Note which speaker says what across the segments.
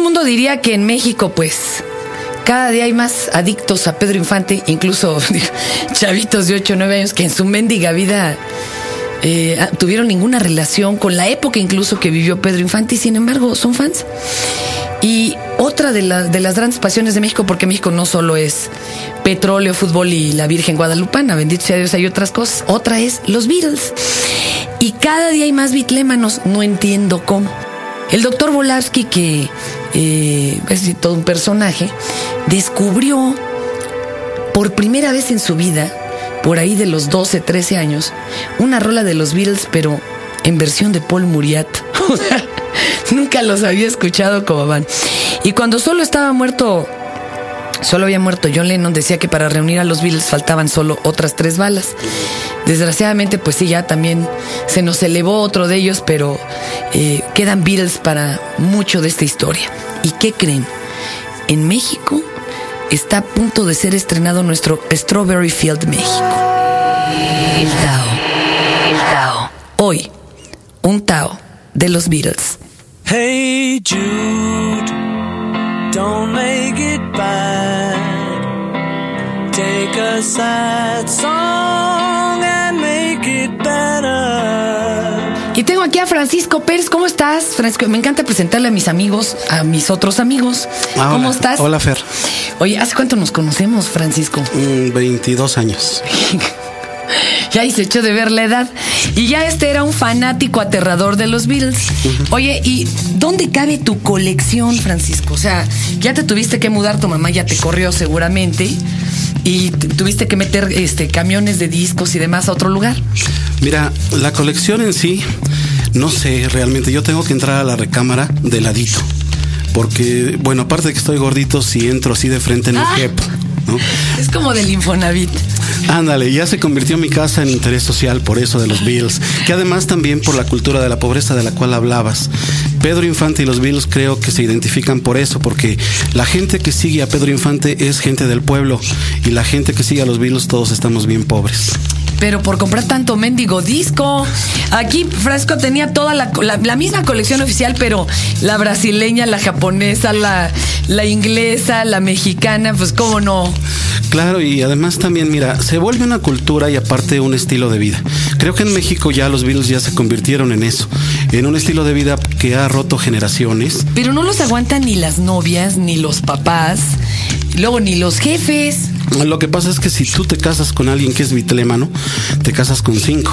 Speaker 1: el mundo diría que en México, pues, cada día hay más adictos a Pedro Infante, incluso chavitos de 8 o 9 años que en su mendiga vida eh, ah, tuvieron ninguna relación con la época incluso que vivió Pedro Infante y sin embargo son fans. Y otra de, de las grandes pasiones de México, porque México no solo es petróleo, fútbol y la Virgen Guadalupana, bendito sea Dios, hay otras cosas. Otra es los Beatles. Y cada día hay más bitlémanos, no entiendo cómo. El doctor Volavsky, que eh, es todo un personaje, descubrió por primera vez en su vida, por ahí de los 12, 13 años, una rola de los Beatles, pero en versión de Paul Muriat. Nunca los había escuchado como van. Y cuando solo estaba muerto, solo había muerto John Lennon, decía que para reunir a los Beatles faltaban solo otras tres balas. Desgraciadamente, pues sí, ya también se nos elevó otro de ellos, pero eh, quedan Beatles para mucho de esta historia. ¿Y qué creen? En México está a punto de ser estrenado nuestro Strawberry Field México. El Tao. El Tao. Hoy, un Tao de los Beatles.
Speaker 2: Hey Jude, don't make it. Take a sad song and make it better.
Speaker 1: Y tengo aquí a Francisco Pérez. ¿Cómo estás, Francisco? Me encanta presentarle a mis amigos, a mis otros amigos.
Speaker 3: Ah,
Speaker 1: ¿Cómo
Speaker 3: hola.
Speaker 1: estás?
Speaker 3: Hola, Fer.
Speaker 1: Oye, ¿hace cuánto nos conocemos, Francisco?
Speaker 3: Mm, 22 años.
Speaker 1: ya ahí se echó de ver la edad. Y ya este era un fanático aterrador de los Beatles. Oye, ¿y dónde cabe tu colección, Francisco? O sea, ya te tuviste que mudar, tu mamá ya te corrió seguramente. Y tuviste que meter este camiones de discos y demás a otro lugar.
Speaker 3: Mira, la colección en sí, no sé realmente. Yo tengo que entrar a la recámara de ladito. Porque, bueno, aparte de que estoy gordito, si entro así de frente no
Speaker 1: Ah.
Speaker 3: quepo, ¿no?
Speaker 1: Es como del Infonavit.
Speaker 3: Ándale, ya se convirtió mi casa en interés social por eso de los Beatles, que además también por la cultura de la pobreza de la cual hablabas. Pedro Infante y los Beatles creo que se identifican por eso, porque la gente que sigue a Pedro Infante es gente del pueblo y la gente que sigue a los Beatles todos estamos bien pobres.
Speaker 1: Pero por comprar tanto mendigo disco. Aquí Francisco tenía toda la, la- la misma colección oficial, pero la brasileña, la japonesa, la, la inglesa, la mexicana, pues cómo no.
Speaker 3: Claro, y además también, mira, se vuelve una cultura y aparte un estilo de vida. Creo que en México ya los Beatles ya se convirtieron en eso, en un estilo de vida que ha roto generaciones.
Speaker 1: Pero no los aguantan ni las novias, ni los papás, luego ni los jefes.
Speaker 3: Lo que pasa es que si tú te casas con alguien que es bitlémano, te casas con cinco.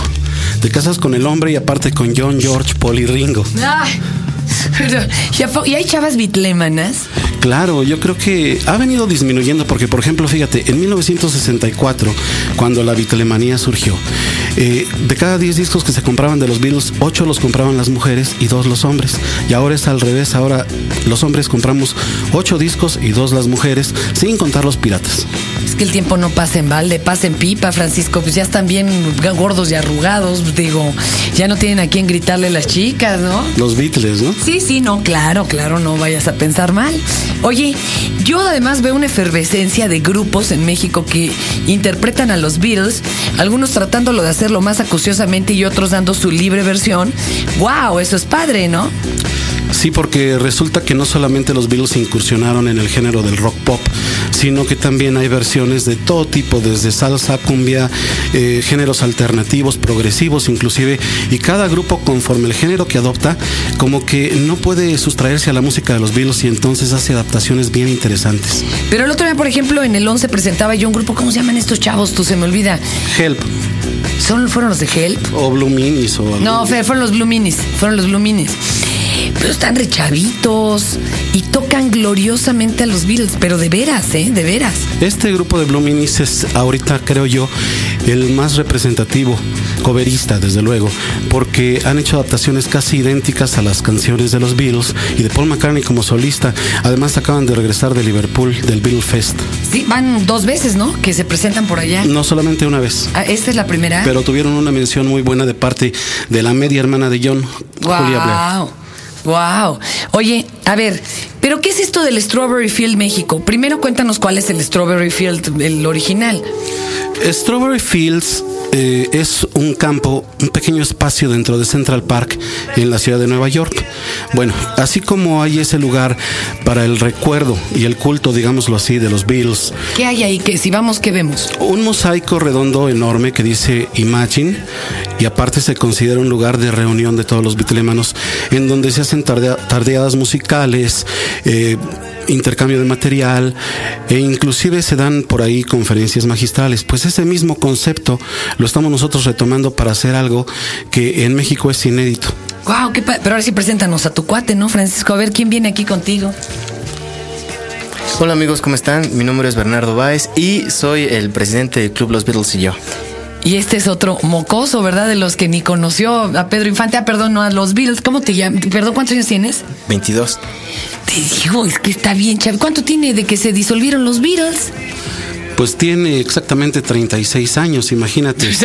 Speaker 3: Te casas con el hombre y aparte con John, George, Paul y Ringo.
Speaker 1: Ay, pero, ¿y, a po- y hay chavas bitlémanas?
Speaker 3: Claro, yo creo que ha venido disminuyendo porque, por ejemplo, fíjate, en 1964, cuando la bitlemanía surgió, eh, de cada 10 discos que se compraban de los Beatles, 8 los compraban las mujeres y 2 los hombres. Y ahora es al revés, ahora los hombres compramos 8 discos y 2 las mujeres, sin contar los piratas.
Speaker 1: Es que el tiempo no pasa en balde, pasa en pipa, Francisco. Pues ya están bien gordos y arrugados. Digo, ya no tienen a quién gritarle las chicas, ¿no?
Speaker 3: Los Beatles, ¿no?
Speaker 1: Sí, sí, no, claro, claro, no vayas a pensar mal. Oye, yo además veo una efervescencia de grupos en México que interpretan a los Beatles, algunos tratándolo de hacerlo más acuciosamente y otros dando su libre versión. ¡Wow! Eso es padre, ¿no?
Speaker 3: Sí, porque resulta que no solamente los Beatles incursionaron en el género del rock pop, sino que también hay versiones de todo tipo, desde salsa, cumbia, eh, géneros alternativos, progresivos inclusive, y cada grupo conforme el género que adopta, como que no puede sustraerse a la música de los Beatles y entonces hace adaptaciones bien interesantes.
Speaker 1: Pero el otro día, por ejemplo, en el 11 presentaba yo un grupo, ¿cómo se llaman estos chavos? Tú se me olvida.
Speaker 3: Help
Speaker 1: ¿Son, ¿Fueron los de Help?
Speaker 3: o Blue Minis o.
Speaker 1: No, Fer, fueron los Blue Minis. Fueron los Blue Minis. Pero están rechavitos y tocan gloriosamente a los Beatles, pero de veras, ¿eh? De veras.
Speaker 3: Este grupo de Blue Minis es ahorita, creo yo, el más representativo, coverista, desde luego, porque han hecho adaptaciones casi idénticas a las canciones de los Beatles y de Paul McCartney como solista. Además, acaban de regresar de Liverpool, del Beatle Fest.
Speaker 1: Sí, van dos veces, ¿no? Que se presentan por allá.
Speaker 3: No solamente una vez,
Speaker 1: Ah, ¿Esta es la primera?
Speaker 3: pero tuvieron una mención muy buena de parte de la media hermana de John, Julia Blair.
Speaker 1: Wow. Wow. Oye, a ver, ¿pero qué es esto del Strawberry Field México? Primero cuéntanos cuál es el Strawberry Field, el original.
Speaker 3: Strawberry Fields eh, es un campo, un pequeño espacio dentro de Central Park en la ciudad de Nueva York. Bueno, así como hay ese lugar para el recuerdo y el culto, digámoslo así, de los Beatles.
Speaker 1: ¿Qué hay ahí? Que si vamos, ¿qué vemos?
Speaker 3: Un mosaico redondo enorme que dice Imagine y aparte se considera un lugar de reunión de todos los bitlemanos en donde se hacen tardeadas musicales, eh, intercambio de material e inclusive se dan por ahí conferencias magistrales. Pues ese mismo concepto lo estamos nosotros retomando para hacer algo que en México es inédito.
Speaker 1: Wow, qué pero ahora sí preséntanos a tu cuate, ¿no, Francisco? A ver quién viene aquí contigo.
Speaker 4: Hola amigos, ¿cómo están? Mi nombre es Bernardo Báez y soy el presidente del Club Los Beatles y yo.
Speaker 1: Y este es otro mocoso, ¿verdad? De los que ni conoció a Pedro Infante. Ah, perdón, no, a los Beatles. ¿Cómo te llamas? Perdón, ¿cuántos años tienes?
Speaker 4: 22.
Speaker 1: Te digo, es que está bien, Chavi. ¿Cuánto tiene de que se disolvieron los Beatles?
Speaker 3: Pues tiene exactamente 36 años, imagínate.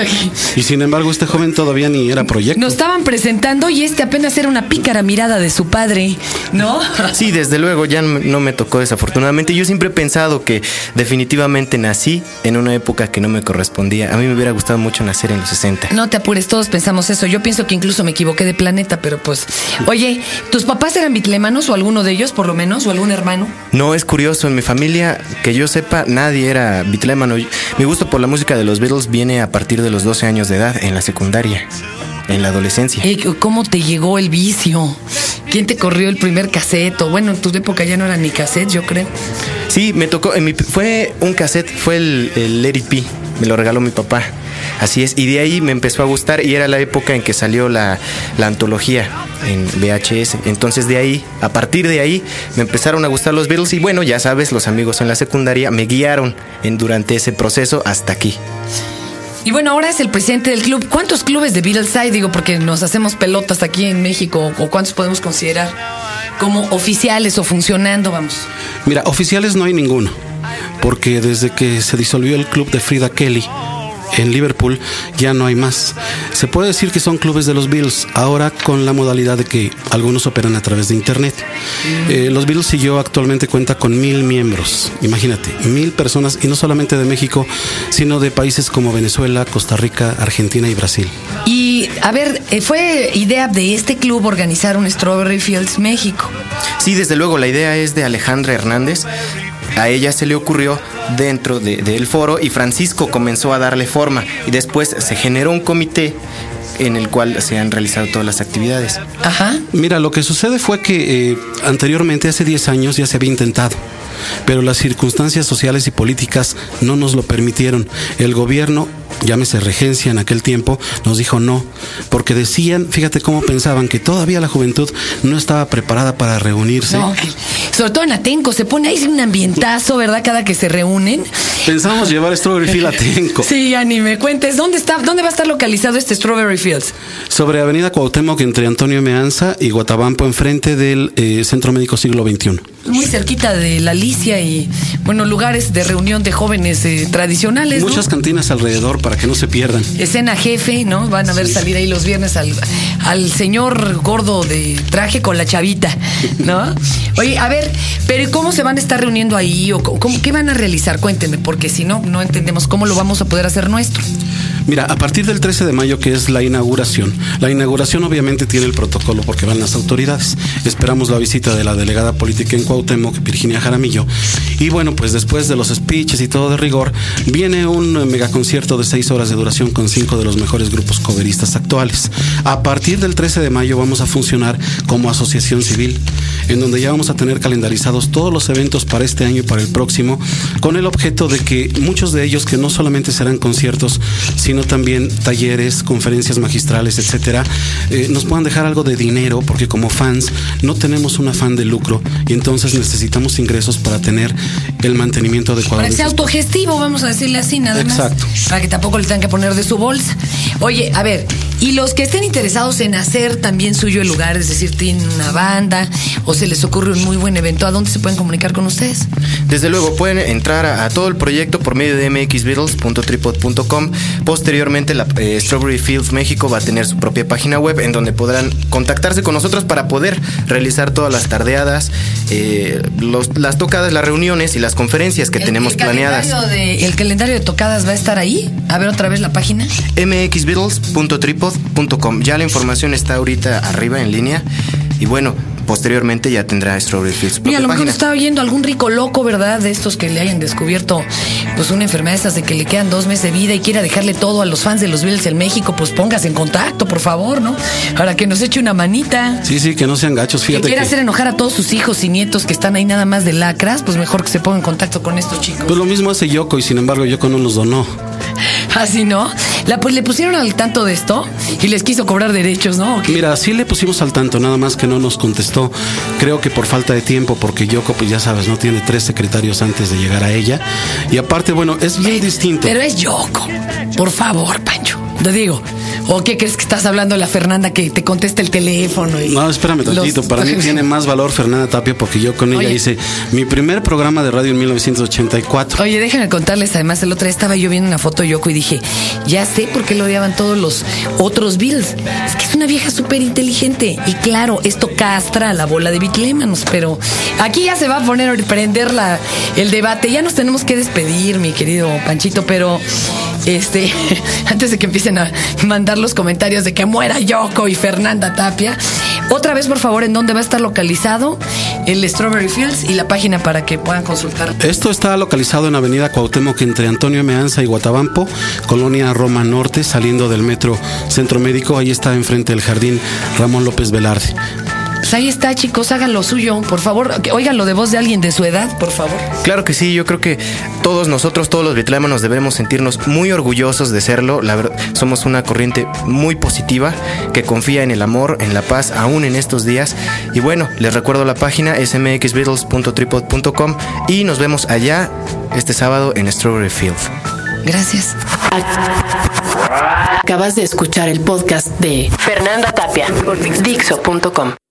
Speaker 3: Y sin embargo, este joven todavía ni era proyecto.
Speaker 1: Nos estaban presentando y este apenas era una pícara mirada de su padre, ¿no?
Speaker 4: Sí, desde luego, ya no me tocó desafortunadamente. Yo siempre he pensado que definitivamente nací en una época que no me correspondía. A mí me hubiera gustado mucho nacer en los 60.
Speaker 1: No te apures, todos pensamos eso. Yo pienso que incluso me equivoqué de planeta, pero pues. Oye, ¿tus papás eran bitlemanos o alguno de ellos, por lo menos, o algún hermano?
Speaker 4: No, es curioso. En mi familia, que yo sepa, nadie era mi gusto por la música de los Beatles viene a partir de los 12 años de edad, en la secundaria, en la adolescencia.
Speaker 1: ¿Cómo te llegó el vicio? ¿Quién te corrió el primer cassette? bueno, en tu época ya no eran ni cassette, yo creo.
Speaker 4: Sí, me tocó, fue un cassette, fue el, el Let me lo regaló mi papá. Así es, y de ahí me empezó a gustar y era la época en que salió la, antología en VHS. Entonces de ahí, a partir de ahí, me empezaron a gustar los Beatles y bueno, ya sabes, los amigos en la secundaria me guiaron en, durante ese proceso hasta aquí.
Speaker 1: Y bueno, ahora es el presidente del club. ¿Cuántos clubes de Beatles hay? Digo, porque nos hacemos pelotas aquí en México, o cuántos podemos considerar como oficiales o funcionando, vamos.
Speaker 3: Mira, oficiales no hay ninguno, porque desde que se disolvió el club de Frida Kelly, en Liverpool ya no hay más. Se puede decir que son clubes de los Bills, ahora con la modalidad de que algunos operan a través de Internet. Eh, los Bills y yo actualmente cuenta con mil miembros, imagínate, mil personas, y no solamente de México, sino de países como Venezuela, Costa Rica, Argentina y Brasil.
Speaker 1: Y a ver, eh, ¿fue idea de este club organizar un Strawberry Fields México?
Speaker 4: Sí, desde luego, la idea es de Alejandra Hernández, a ella se le ocurrió dentro del foro y Francisco comenzó a darle forma y después se generó un comité en el cual se han realizado todas las actividades.
Speaker 1: Ajá.
Speaker 3: Mira, lo que sucede fue que eh, anteriormente, hace 10 años, ya se había intentado pero las circunstancias sociales y políticas no nos lo permitieron. El gobierno llámese regencia en aquel tiempo, nos dijo no, porque decían, fíjate cómo pensaban, que todavía la juventud no estaba preparada para reunirse.
Speaker 1: sobre todo en Atenco, se pone ahí un ambientazo, ¿verdad? Cada que se reúnen.
Speaker 3: Pensamos llevar Strawberry Field a Atenco.
Speaker 1: Sí, Ani, me cuentes, ¿dónde está, dónde va a estar localizado este Strawberry Fields?
Speaker 3: Sobre Avenida Cuauhtémoc, entre Antonio Meanza y Guatabampo, enfrente del eh, Centro Médico Siglo XXI.
Speaker 1: Muy cerquita de la Alicia y, bueno, lugares de reunión de jóvenes eh, tradicionales.
Speaker 3: Muchas cantinas alrededor para que no se pierdan.
Speaker 1: Escena jefe, ¿no? Van a ver salir ahí los viernes al, al señor gordo de traje con la chavita, ¿no? Oye, a ver, pero ¿cómo se van a estar reuniendo ahí? o cómo, ¿Qué van a realizar? Cuéntenme, porque si no, no entendemos cómo lo vamos a poder hacer nuestro.
Speaker 3: Mira, a partir del 13 de mayo, que es la inauguración, la inauguración obviamente tiene el protocolo porque van las autoridades. Esperamos la visita de la delegada política en Cuauhtémoc, Virginia Jaramillo. Y bueno, pues después de los speeches y todo de rigor, viene un megaconcierto de seis horas de duración con cinco de los mejores grupos coveristas actuales. A partir del 13 de mayo vamos a funcionar como asociación civil, en donde ya vamos a tener calendarizados todos los eventos para este año y para el próximo, con el objeto de que muchos de ellos, que no solamente serán conciertos, sino sino también talleres, conferencias magistrales, etcétera, eh, nos puedan dejar algo de dinero, porque como fans no tenemos un afán de lucro y entonces necesitamos ingresos para tener el mantenimiento adecuado.
Speaker 1: Para que sea autogestivo, vamos a decirle así, nada
Speaker 3: Exacto.
Speaker 1: Para que tampoco le tengan que poner de su bolsa. Oye, a ver, Y los que estén interesados en hacer también suyo el lugar, es decir, tienen una banda o se les ocurre un muy buen evento, ¿a dónde se pueden comunicar con ustedes?
Speaker 4: Desde luego, pueden entrar a, a todo el proyecto por medio de mxbeatles.tripod.com. Posteriormente, la eh, Strawberry Fields México va a tener su propia página web en donde podrán contactarse con nosotros para poder realizar todas las tardeadas, eh, los- las tocadas, las reuniones y las conferencias que
Speaker 1: El-
Speaker 4: tenemos
Speaker 1: el
Speaker 4: planeadas.
Speaker 1: calendario de- ¿El calendario de tocadas va a estar ahí? A ver otra vez la página.
Speaker 4: Ya la información está ahorita arriba en línea. Y bueno, posteriormente ya tendrá Strawberry Fields
Speaker 1: Mira, a lo mejor está oyendo algún rico loco, ¿verdad? De estos que le hayan descubierto pues una enfermedad estas de que le quedan dos meses de vida y quiera dejarle todo a los fans de los Beatles en México, pues póngase en contacto, por favor, ¿no? Para que nos eche una manita.
Speaker 3: Sí, sí, que no sean gachos.
Speaker 1: Que
Speaker 3: Fíjate
Speaker 1: quiera
Speaker 3: que,
Speaker 1: hacer enojar a todos sus hijos y nietos que están ahí nada más de lacras, pues mejor que se ponga en contacto con estos chicos.
Speaker 3: pues lo mismo hace Yoko y sin embargo Yoko no nos donó.
Speaker 1: Así, ¿no? La, pues le pusieron al tanto de esto y les quiso cobrar derechos, ¿no?
Speaker 3: Mira, sí le pusimos al tanto, nada más que no nos contestó. Creo que por falta de tiempo, porque Yoko, pues ya sabes, no tiene tres secretarios antes de llegar a ella. Y aparte, bueno, es bien distinto.
Speaker 1: Pero es Yoko. Por favor, Pancho. Te digo. ¿O qué crees que estás hablando la Fernanda que te contesta el teléfono? y
Speaker 3: No, espérame tantito.
Speaker 1: los-
Speaker 3: Para mí tiene más valor Fernanda Tapia porque yo con ella
Speaker 1: Oye.
Speaker 3: hice mi primer programa de radio en 1984.
Speaker 1: Oye, déjenme contarles, además el otro día estaba yo viendo una foto de Yoko y dije, ya sé por qué lo odiaban todos los otros Bills. Es que es una vieja súper inteligente. Y claro, esto castra a la bola de bitlémanos, pero aquí ya se va a poner a prender la, el debate. Ya nos tenemos que despedir, mi querido Panchito, pero este, antes de que empiecen a mandar los comentarios de que muera Yoko y Fernanda Tapia, otra vez, por favor, en dónde va a estar localizado el Strawberry Fields y la página para que puedan consultar.
Speaker 3: Esto está localizado en Avenida Cuauhtémoc entre Antonio Meanza y Guatabampo, Colonia Roma Norte, saliendo del metro Centro Médico. Ahí está enfrente del jardín Ramón López Velarde.
Speaker 1: Pues ahí está, chicos, hagan lo suyo, por favor. que Óiganlo de voz de alguien de su edad, por favor.
Speaker 4: Claro que sí, yo creo que todos nosotros, todos los bitlémanos debemos sentirnos muy orgullosos de serlo. La verdad, somos una corriente muy positiva que confía en el amor, en la paz, aún en estos días. Y bueno, les recuerdo la página smxbeatles.tripod.com y nos vemos allá este sábado en Strawberry Field.
Speaker 1: Gracias.
Speaker 5: Acabas de escuchar el podcast de Fernanda Tapia por Dixo.com.